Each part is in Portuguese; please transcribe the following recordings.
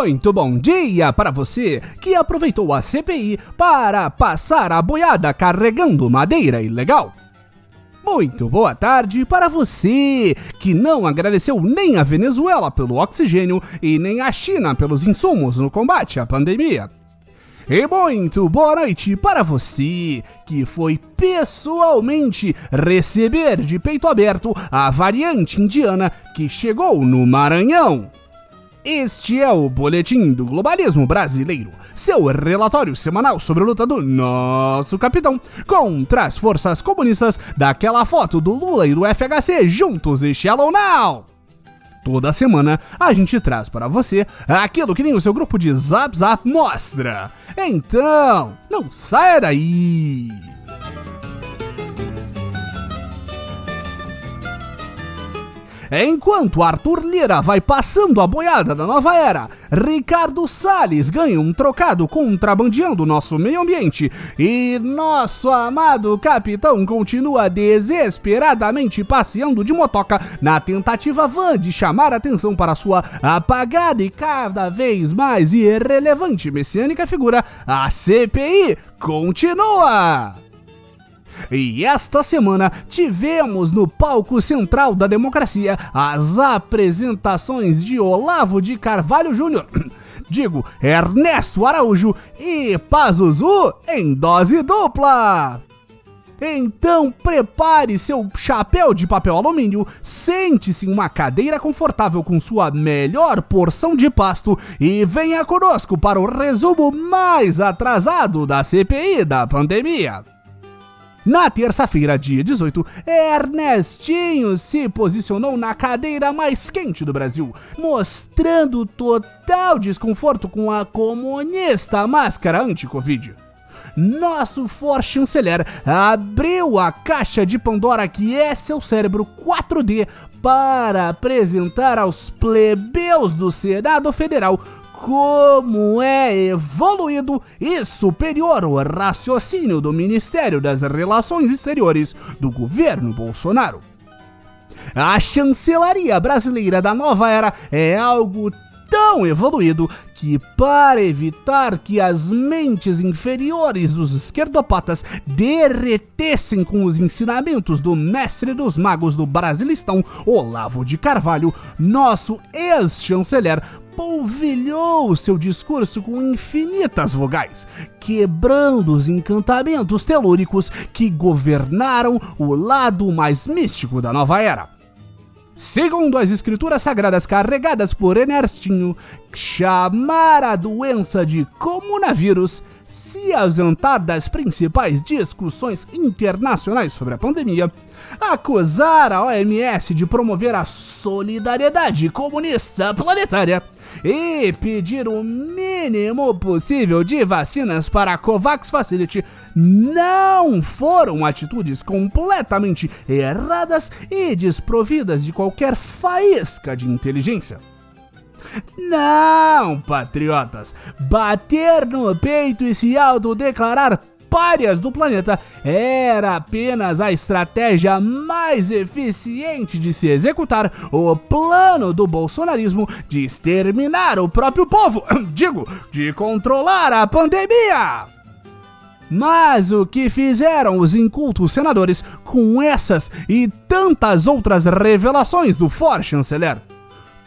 Muito bom dia para você que aproveitou a CPI para passar a boiada carregando madeira ilegal. Muito boa tarde para você que não agradeceu nem a Venezuela pelo oxigênio e nem a China pelos insumos no combate à pandemia. E muito boa noite para você que foi pessoalmente receber de peito aberto a variante indiana que chegou no Maranhão. Este é o Boletim do Globalismo Brasileiro, seu relatório semanal sobre a luta do nosso capitão contra as forças comunistas daquela foto do Lula e do FHC juntos e Shallow Now. Toda semana a gente traz para você aquilo que nem o seu grupo de Zap Zap mostra. Então, não saia daí! Enquanto Arthur Lira vai passando a boiada da nova era, Ricardo Salles ganha um trocado contrabandeando nosso meio ambiente e nosso amado capitão continua desesperadamente passeando de motoca na tentativa vã de chamar atenção para sua apagada e cada vez mais irrelevante messiânica figura, a CPI continua! E esta semana tivemos no palco central da democracia as apresentações de Olavo de Carvalho Júnior. Digo, Ernesto Araújo e Pazuzu em dose dupla. Então prepare seu chapéu de papel alumínio, sente-se em uma cadeira confortável com sua melhor porção de pasto e venha conosco para o resumo mais atrasado da CPI da pandemia. Na terça-feira, dia 18, Ernestinho se posicionou na cadeira mais quente do Brasil, mostrando total desconforto com a comunista máscara anti-Covid. Nosso for chanceler abriu a caixa de Pandora que é seu cérebro 4D para apresentar aos plebeus do Senado Federal como é evoluído e superior o raciocínio do Ministério das Relações Exteriores do governo Bolsonaro. A chancelaria brasileira da nova era é algo tão evoluído que, para evitar que as mentes inferiores dos esquerdopatas derretessem com os ensinamentos do mestre dos magos do Brasilistão, Olavo de Carvalho, nosso ex-chanceler polvilhou seu discurso com infinitas vogais, quebrando os encantamentos telúricos que governaram o lado mais místico da nova era. Segundo as escrituras sagradas carregadas por Ernestinho, chamar a doença de comunavírus se ausentar das principais discussões internacionais sobre a pandemia, acusar a OMS de promover a solidariedade comunista planetária e pedir o mínimo possível de vacinas para a COVAX Facility não foram atitudes completamente erradas e desprovidas de qualquer faísca de inteligência. Não, patriotas! Bater no peito e se autodeclarar párias do planeta era apenas a estratégia mais eficiente de se executar o plano do bolsonarismo de exterminar o próprio povo, digo, de controlar a pandemia. Mas o que fizeram os incultos senadores com essas e tantas outras revelações do for chanceler?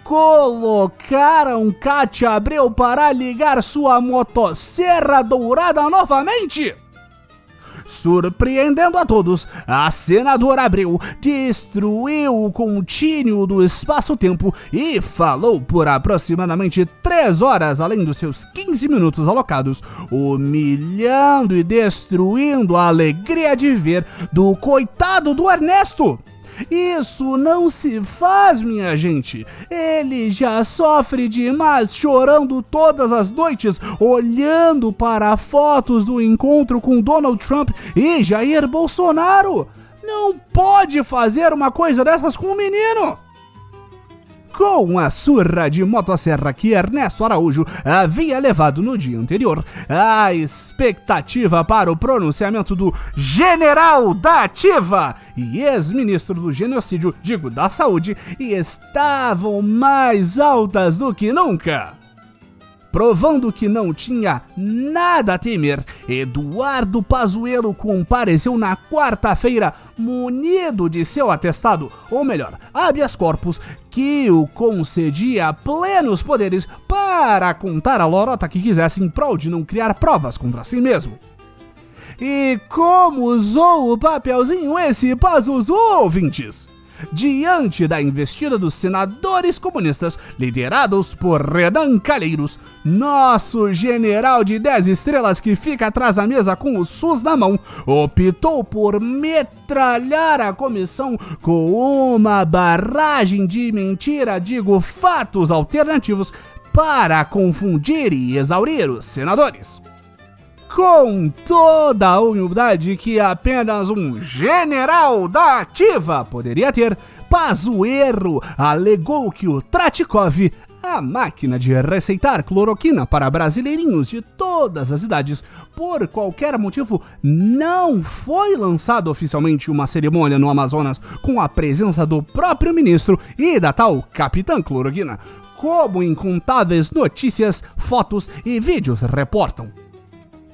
Colocaram Katia Abreu para ligar sua motosserra dourada novamente? Surpreendendo a todos, a senadora Abreu destruiu o contínuo do espaço-tempo e falou por aproximadamente 3 horas além dos seus 15 minutos alocados, humilhando e destruindo a alegria de ver do coitado do Ernesto. Isso não se faz, minha gente. Ele já sofre demais chorando todas as noites, olhando para fotos do encontro com Donald Trump e Jair Bolsonaro. Não pode fazer uma coisa dessas com o menino com a surra de motosserra que Ernesto Araújo havia levado no dia anterior. A expectativa para o pronunciamento do General da Ativa e ex-ministro do genocídio, digo, da saúde, estavam mais altas do que nunca. Provando que não tinha nada a temer. Eduardo Pazuello compareceu na quarta-feira munido de seu atestado, ou melhor, habeas corpus, que o concedia plenos poderes para contar a lorota que quisesse em prol de não criar provas contra si mesmo. E como usou o papelzinho esse Pazuzu, ouvintes? Diante da investida dos senadores comunistas liderados por Renan Calheiros, nosso general de 10 estrelas que fica atrás da mesa com o SUS na mão, optou por metralhar a comissão com uma barragem de mentira, digo fatos alternativos, para confundir e exaurir os senadores com toda a humildade que apenas um general da ativa poderia ter, Pazuerro alegou que o Tratikov, a máquina de receitar cloroquina para brasileirinhos de todas as idades, por qualquer motivo, não foi lançado oficialmente uma cerimônia no Amazonas com a presença do próprio ministro e da tal Capitã Cloroquina, como incontáveis notícias, fotos e vídeos reportam.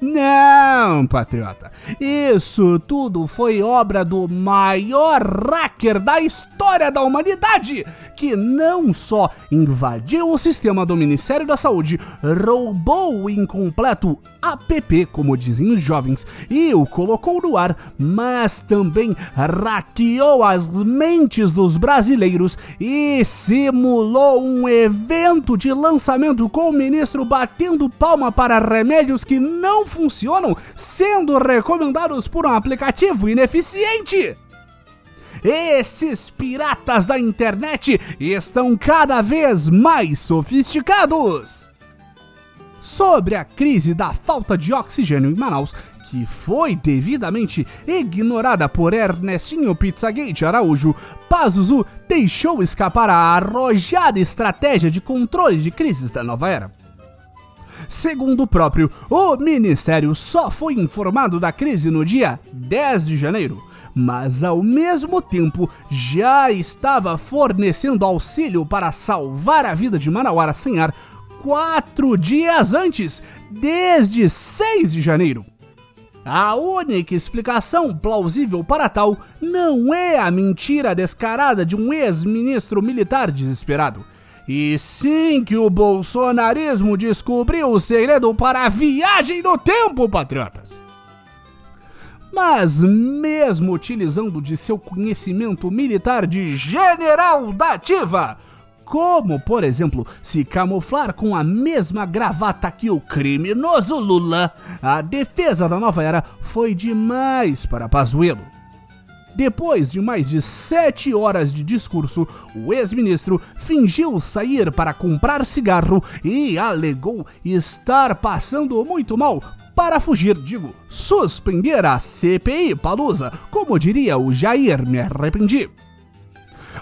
Não, patriota. Isso tudo foi obra do maior hacker da história da humanidade, que não só invadiu o sistema do Ministério da Saúde, roubou o incompleto app, como dizem os jovens, e o colocou no ar, mas também hackeou as mentes dos brasileiros e simulou um evento de lançamento com o ministro batendo palma para remédios que não funcionam, sendo recomendados por um aplicativo ineficiente. Esses piratas da internet estão cada vez mais sofisticados. Sobre a crise da falta de oxigênio em Manaus, que foi devidamente ignorada por Ernestinho Pizzagate Araújo, Pazuzu deixou escapar a arrojada estratégia de controle de crises da nova era. Segundo o próprio, o ministério só foi informado da crise no dia 10 de janeiro, mas ao mesmo tempo já estava fornecendo auxílio para salvar a vida de Manauara sem ar quatro dias antes, desde 6 de janeiro. A única explicação plausível para tal não é a mentira descarada de um ex-ministro militar desesperado e sim que o bolsonarismo descobriu o segredo para a viagem no tempo, patriotas. Mas, mesmo utilizando de seu conhecimento militar de general da ativa, como, por exemplo, se camuflar com a mesma gravata que o criminoso Lula, a defesa da nova era foi demais para Pazuello. Depois de mais de sete horas de discurso, o ex-ministro fingiu sair para comprar cigarro e alegou estar passando muito mal para fugir, digo, suspender a CPI Palusa, como diria o Jair Me Arrependi.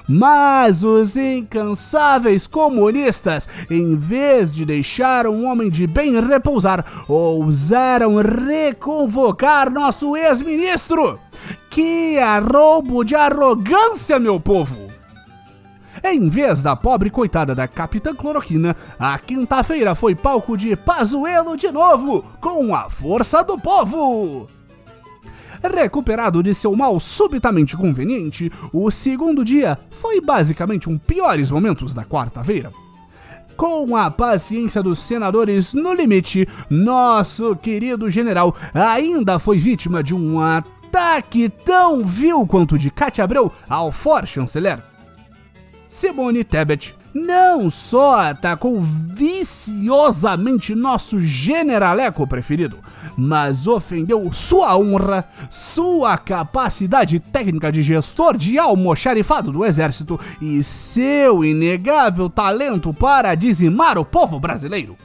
Mas os incansáveis comunistas, em vez de deixar um homem de bem repousar, ousaram reconvocar nosso ex-ministro. Que arrobo de arrogância, meu povo! Em vez da pobre coitada da Capitã Cloroquina, a quinta-feira foi palco de Pazuelo de novo, com a força do povo! Recuperado de seu mal subitamente conveniente, o segundo dia foi basicamente um piores momentos da quarta-feira. Com a paciência dos senadores no limite, nosso querido general ainda foi vítima de um ataque tão vil quanto de Cátia Abreu ao for chanceler. Simone Tebet não só atacou viciosamente nosso generaleco preferido, mas ofendeu sua honra, sua capacidade técnica de gestor de almoxarifado do exército e seu inegável talento para dizimar o povo brasileiro.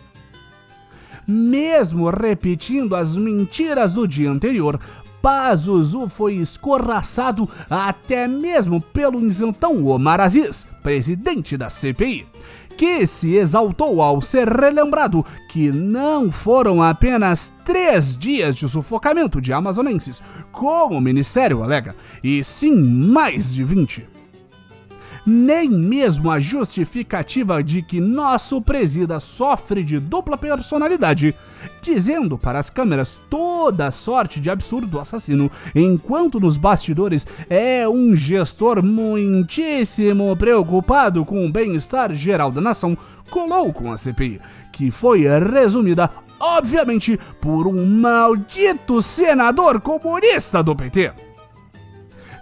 Mesmo repetindo as mentiras do dia anterior, Pazuzu foi escorraçado até mesmo pelo isentão Omar Aziz, presidente da CPI, que se exaltou ao ser relembrado que não foram apenas três dias de sufocamento de amazonenses, como o ministério alega, e sim mais de 20. Nem mesmo a justificativa de que nosso presida sofre de dupla personalidade, dizendo para as câmeras toda sorte de absurdo assassino, enquanto nos bastidores é um gestor muitíssimo preocupado com o bem-estar geral da nação, colou com a CPI, que foi resumida obviamente por um maldito senador comunista do PT.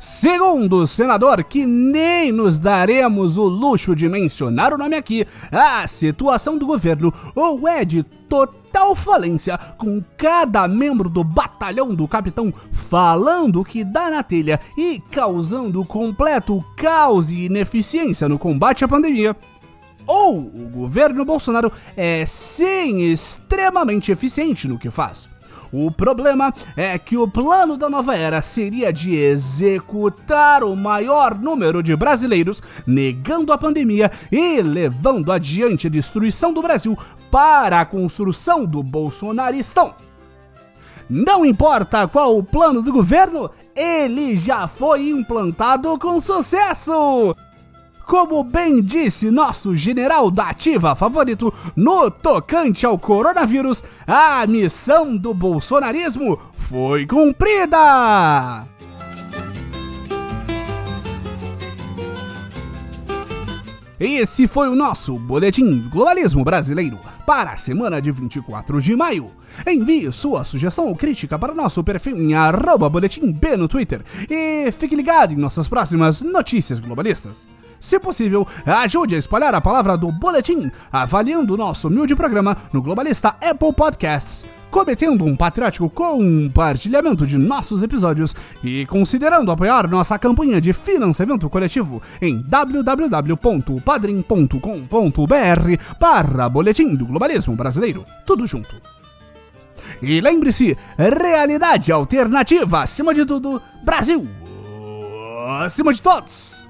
Segundo o senador, que nem nos daremos o luxo de mencionar o nome aqui, a situação do governo ou é de total falência, com cada membro do batalhão do capitão falando o que dá na telha e causando completo caos e ineficiência no combate à pandemia, ou o governo Bolsonaro é sim extremamente eficiente no que faz. O problema é que o plano da nova era seria de executar o maior número de brasileiros, negando a pandemia e levando adiante a destruição do Brasil para a construção do bolsonaristão. Não importa qual o plano do governo, ele já foi implantado com sucesso! Como bem disse nosso general da ativa favorito no tocante ao coronavírus, a missão do bolsonarismo foi cumprida! Esse foi o nosso Boletim Globalismo Brasileiro para a semana de 24 de maio. Envie sua sugestão ou crítica para nosso perfil em arroba boletim B no Twitter e fique ligado em nossas próximas notícias globalistas. Se possível, ajude a espalhar a palavra do boletim, avaliando o nosso humilde programa no Globalista Apple Podcasts cometendo um patriótico compartilhamento de nossos episódios e considerando apoiar nossa campanha de financiamento coletivo em www.padrim.com.br barra Boletim do Globalismo Brasileiro. Tudo junto. E lembre-se, realidade alternativa acima de tudo, Brasil acima de todos!